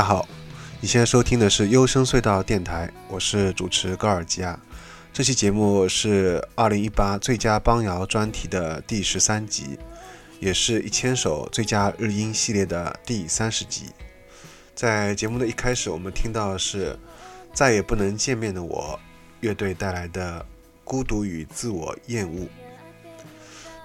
大家好，你现在收听的是优声隧道电台，我是主持高尔基亚。这期节目是二零一八最佳邦谣专题的第十三集，也是一千首最佳日音系列的第三十集。在节目的一开始，我们听到的是再也不能见面的我乐队带来的《孤独与自我厌恶》。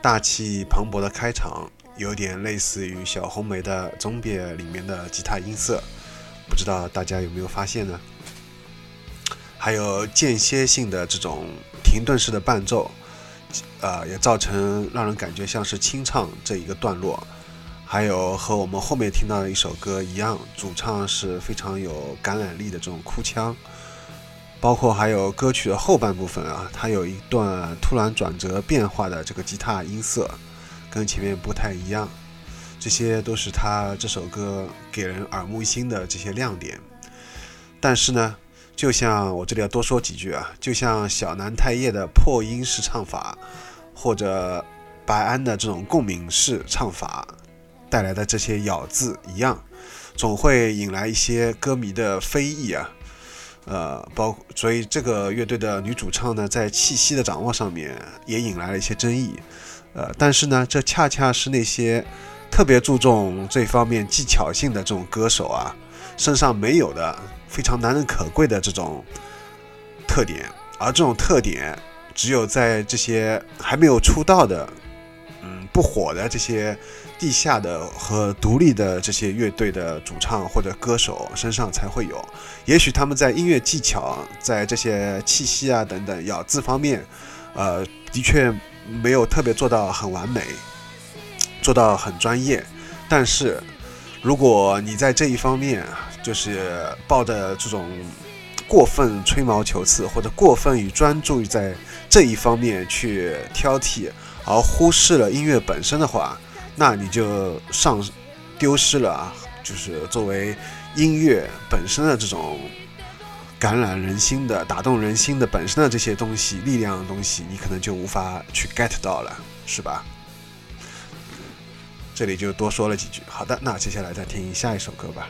大气磅礴的开场，有点类似于小红梅的《Zombie》里面的吉他音色，不知道大家有没有发现呢？还有间歇性的这种停顿式的伴奏，呃，也造成让人感觉像是清唱这一个段落。还有和我们后面听到的一首歌一样，主唱是非常有感染力的这种哭腔。包括还有歌曲的后半部分啊，它有一段突然转折变化的这个吉他音色，跟前面不太一样。这些都是他这首歌给人耳目一新的这些亮点。但是呢，就像我这里要多说几句啊，就像小南太叶的破音式唱法，或者白安的这种共鸣式唱法带来的这些咬字一样，总会引来一些歌迷的非议啊。呃，包所以这个乐队的女主唱呢，在气息的掌握上面也引来了一些争议。呃，但是呢，这恰恰是那些特别注重这方面技巧性的这种歌手啊，身上没有的非常难能可贵的这种特点。而这种特点，只有在这些还没有出道的，嗯，不火的这些。地下的和独立的这些乐队的主唱或者歌手身上才会有，也许他们在音乐技巧、在这些气息啊等等咬字方面，呃，的确没有特别做到很完美，做到很专业。但是，如果你在这一方面就是抱着这种过分吹毛求疵或者过分与专注于在这一方面去挑剔，而忽视了音乐本身的话，那你就上丢失了啊，就是作为音乐本身的这种感染人心的、打动人心的本身的这些东西、力量的东西，你可能就无法去 get 到了，是吧？这里就多说了几句。好的，那接下来再听下一首歌吧。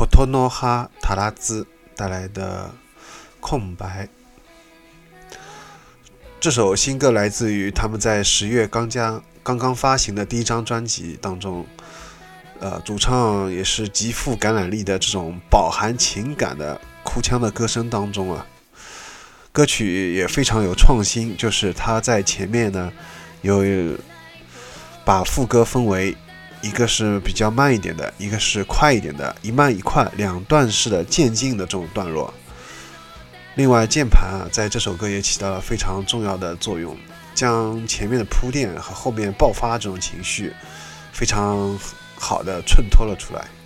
库托诺哈塔拉兹带来的《空白》。这首新歌来自于他们在十月刚将刚刚发行的第一张专辑当中，呃，主唱也是极富感染力的这种饱含情感的哭腔的歌声当中啊。歌曲也非常有创新，就是他在前面呢，有把副歌分为一个是比较慢一点的一个是快一点的一慢一快两段式的渐进的这种段落。另外键盘啊在这首歌也起到了非常重要的作用将前面的铺垫和后面爆发这种情绪非常好的衬托了出来。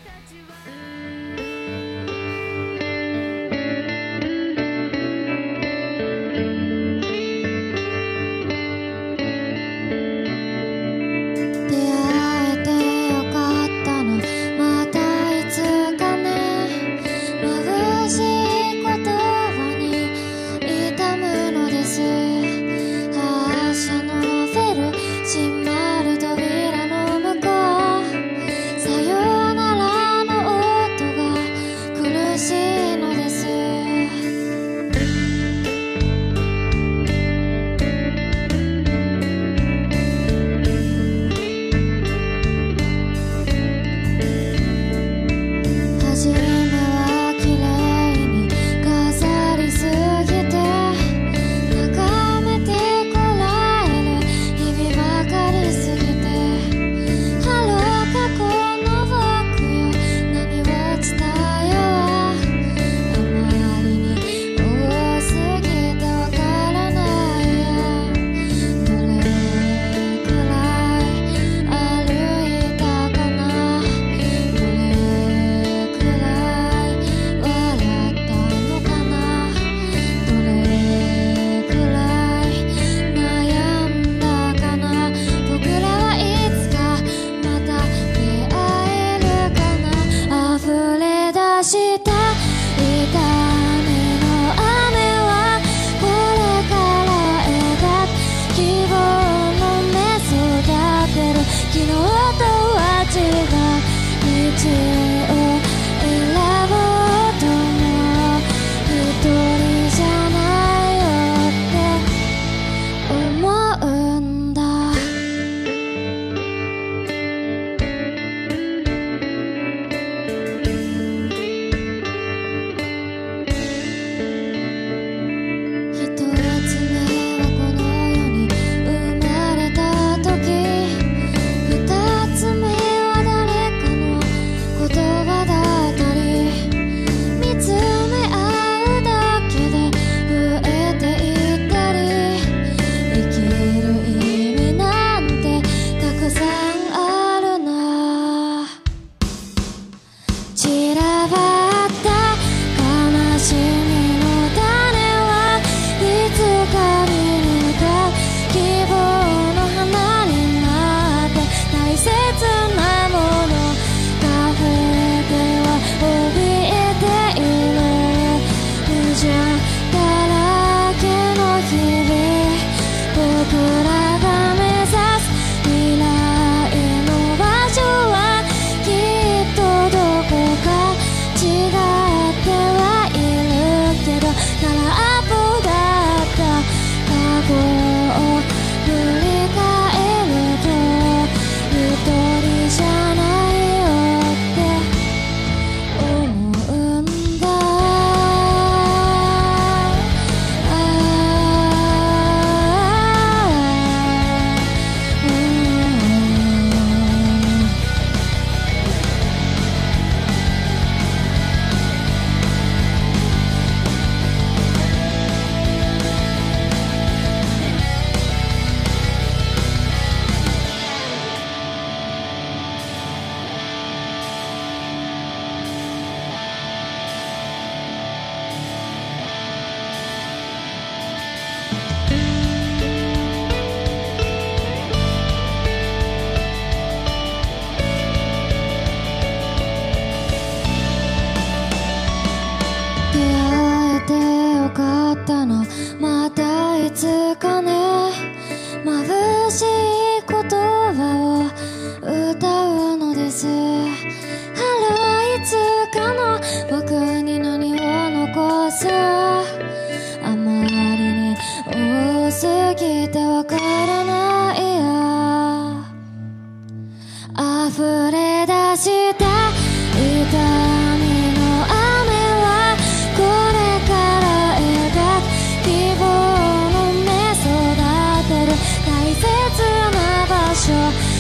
说。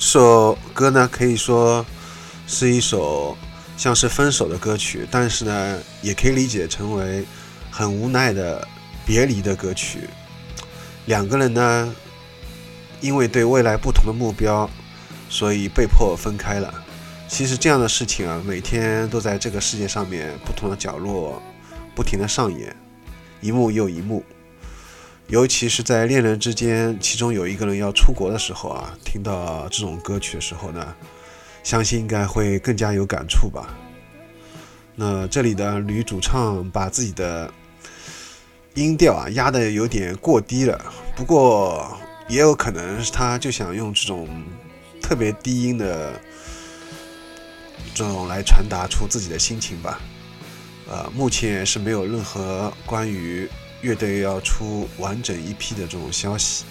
这首歌呢，可以说是一首像是分手的歌曲，但是呢，也可以理解成为很无奈的别离的歌曲。两个人呢，因为对未来不同的目标，所以被迫分开了。其实这样的事情啊，每天都在这个世界上面不同的角落不停的上演，一幕又一幕。尤其是在恋人之间，其中有一个人要出国的时候啊，听到这种歌曲的时候呢，相信应该会更加有感触吧。那这里的女主唱把自己的音调啊压得有点过低了，不过也有可能是她就想用这种特别低音的这种来传达出自己的心情吧。呃，目前是没有任何关于乐队要出完整一批的这种消息。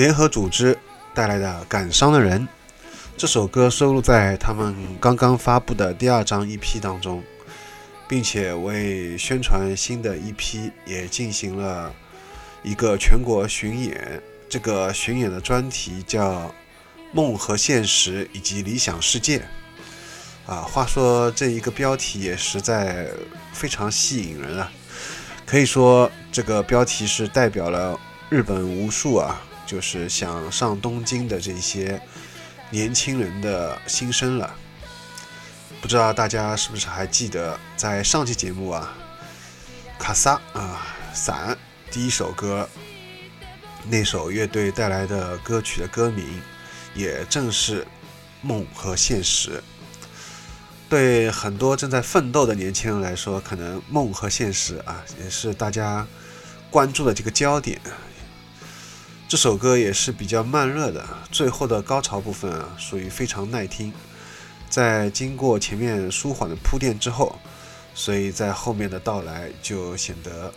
联合组织带来的《感伤的人》这首歌收录在他们刚刚发布的第二张 EP 当中，并且为宣传新的 EP 也进行了一个全国巡演。这个巡演的专题叫《梦和现实以及理想世界》。啊，话说这一个标题也实在非常吸引人啊！可以说这个标题是代表了日本无数啊，就是想上东京的这些年轻人的心声了。不知道大家是不是还记得，在上期节目啊，卡萨啊伞第一首歌那首乐队带来的歌曲的歌名，也正是《梦和现实》。对很多正在奋斗的年轻人来说，可能梦和现实啊，也是大家关注的这个焦点。这首歌也是比较慢热的，最后的高潮部分啊，属于非常耐听。在经过前面舒缓的铺垫之后，所以在后面的到来就显得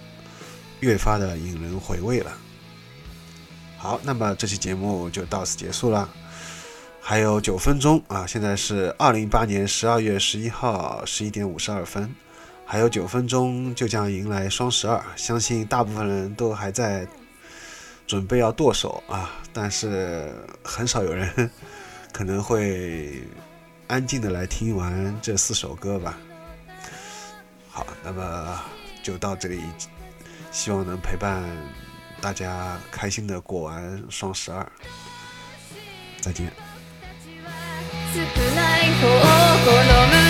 越发的引人回味了。好，那么这期节目就到此结束了。还有九分钟啊！现在是二零一八年十二月十一号十一点五十二分，还有九分钟就将迎来双十二。相信大部分人都还在准备要剁手啊，但是很少有人可能会安静的来听完这四首歌吧。好，那么就到这里，希望能陪伴大家开心的过完双十二。再见。少ない方好む